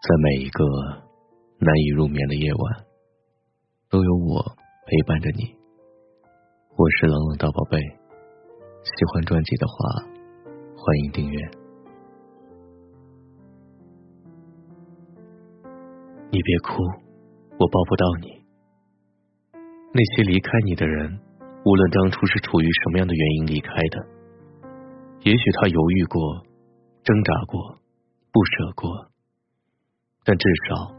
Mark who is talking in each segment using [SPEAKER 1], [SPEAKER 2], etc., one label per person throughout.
[SPEAKER 1] 在每一个难以入眠的夜晚，都有我陪伴着你。我是冷冷大宝贝，喜欢专辑的话，欢迎订阅。你别哭，我抱不到你。那些离开你的人，无论当初是出于什么样的原因离开的，也许他犹豫过、挣扎过、不舍过。但至少，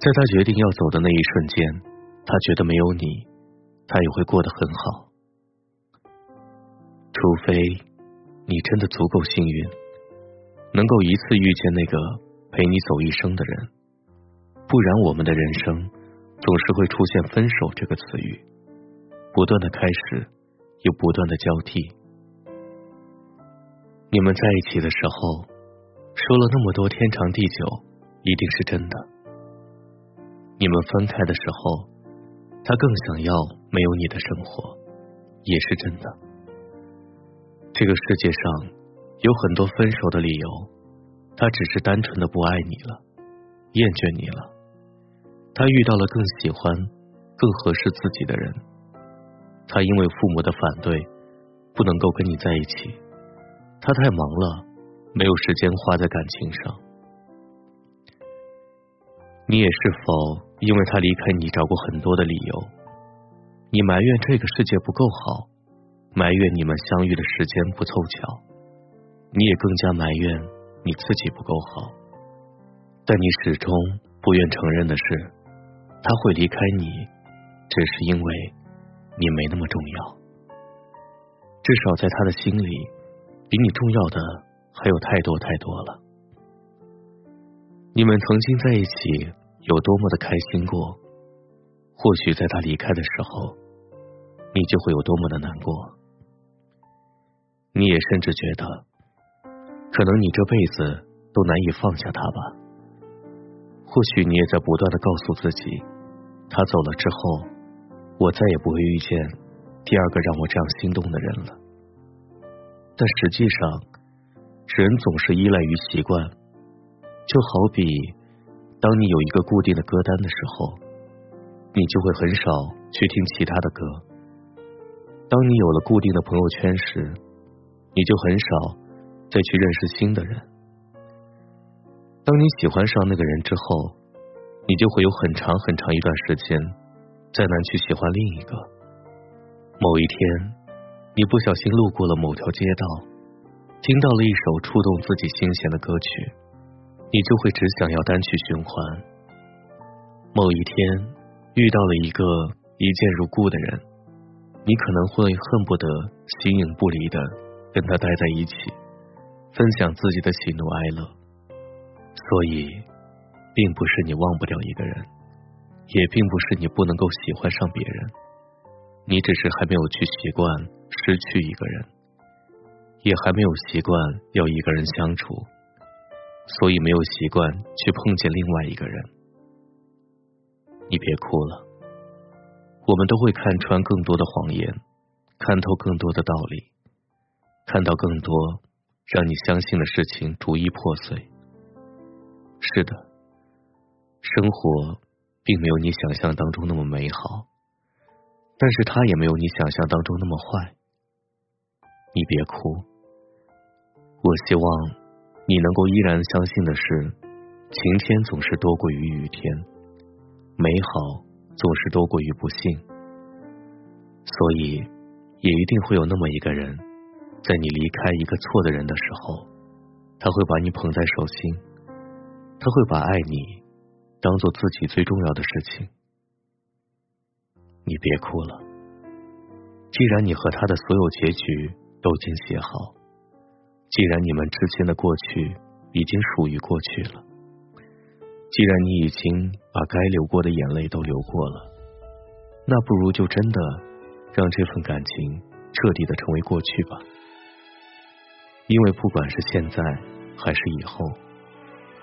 [SPEAKER 1] 在他决定要走的那一瞬间，他觉得没有你，他也会过得很好。除非你真的足够幸运，能够一次遇见那个陪你走一生的人，不然我们的人生总是会出现“分手”这个词语，不断的开始，又不断的交替。你们在一起的时候，说了那么多天长地久。一定是真的。你们分开的时候，他更想要没有你的生活，也是真的。这个世界上有很多分手的理由，他只是单纯的不爱你了，厌倦你了。他遇到了更喜欢、更合适自己的人，他因为父母的反对，不能够跟你在一起。他太忙了，没有时间花在感情上。你也是否因为他离开你找过很多的理由？你埋怨这个世界不够好，埋怨你们相遇的时间不凑巧，你也更加埋怨你自己不够好。但你始终不愿承认的是，他会离开你，只是因为你没那么重要。至少在他的心里，比你重要的还有太多太多了。你们曾经在一起有多么的开心过，或许在他离开的时候，你就会有多么的难过。你也甚至觉得，可能你这辈子都难以放下他吧。或许你也在不断的告诉自己，他走了之后，我再也不会遇见第二个让我这样心动的人了。但实际上，人总是依赖于习惯。就好比，当你有一个固定的歌单的时候，你就会很少去听其他的歌；当你有了固定的朋友圈时，你就很少再去认识新的人；当你喜欢上那个人之后，你就会有很长很长一段时间再难去喜欢另一个。某一天，你不小心路过了某条街道，听到了一首触动自己心弦的歌曲。你就会只想要单曲循环。某一天遇到了一个一见如故的人，你可能会恨不得形影不离的跟他待在一起，分享自己的喜怒哀乐。所以，并不是你忘不掉一个人，也并不是你不能够喜欢上别人，你只是还没有去习惯失去一个人，也还没有习惯要一个人相处。所以没有习惯去碰见另外一个人，你别哭了。我们都会看穿更多的谎言，看透更多的道理，看到更多让你相信的事情逐一破碎。是的，生活并没有你想象当中那么美好，但是它也没有你想象当中那么坏。你别哭，我希望。你能够依然相信的是，晴天总是多过于雨天，美好总是多过于不幸，所以也一定会有那么一个人，在你离开一个错的人的时候，他会把你捧在手心，他会把爱你当做自己最重要的事情。你别哭了，既然你和他的所有结局都已经写好。既然你们之间的过去已经属于过去了，既然你已经把该流过的眼泪都流过了，那不如就真的让这份感情彻底的成为过去吧。因为不管是现在还是以后，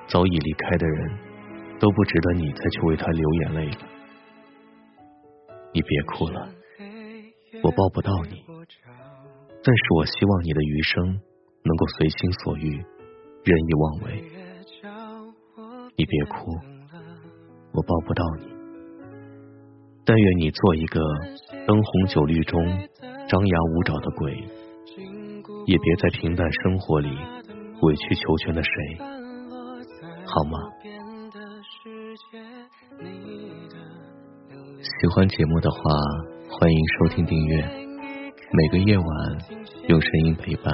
[SPEAKER 1] 早已离开的人都不值得你再去为他流眼泪了。你别哭了，我抱不到你，但是我希望你的余生。能够随心所欲，任意妄为。你别哭，我抱不到你。但愿你做一个灯红酒绿中张牙舞爪的鬼，也别在平淡生活里委曲求全的谁，好吗？喜欢节目的话，欢迎收听订阅。每个夜晚用声音陪伴，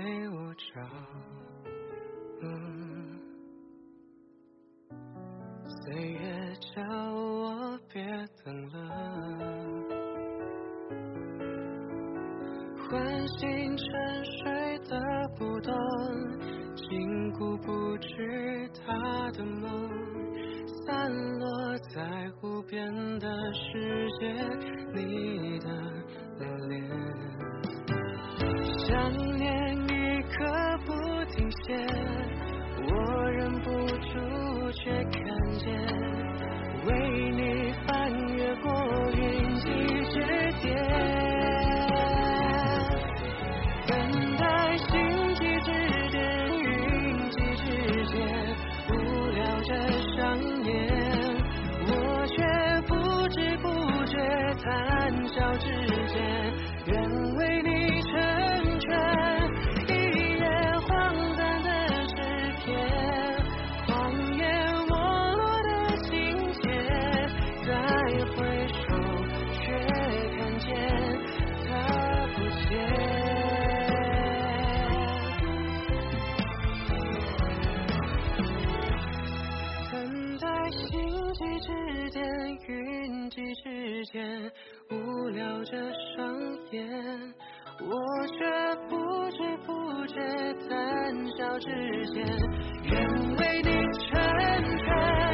[SPEAKER 2] 陪我找，岁月叫我别等了，唤醒沉睡的不动，禁锢不知他的梦，散落在无边的世界，你的脸。想念一刻不停歇，我忍不住却看见，为你翻越过云际之巅，等待星际之间，云际之间，无聊着上演，我却不知不觉谈笑之星际之间无聊着双眼，我却不知不觉谈笑之间，愿为你成全。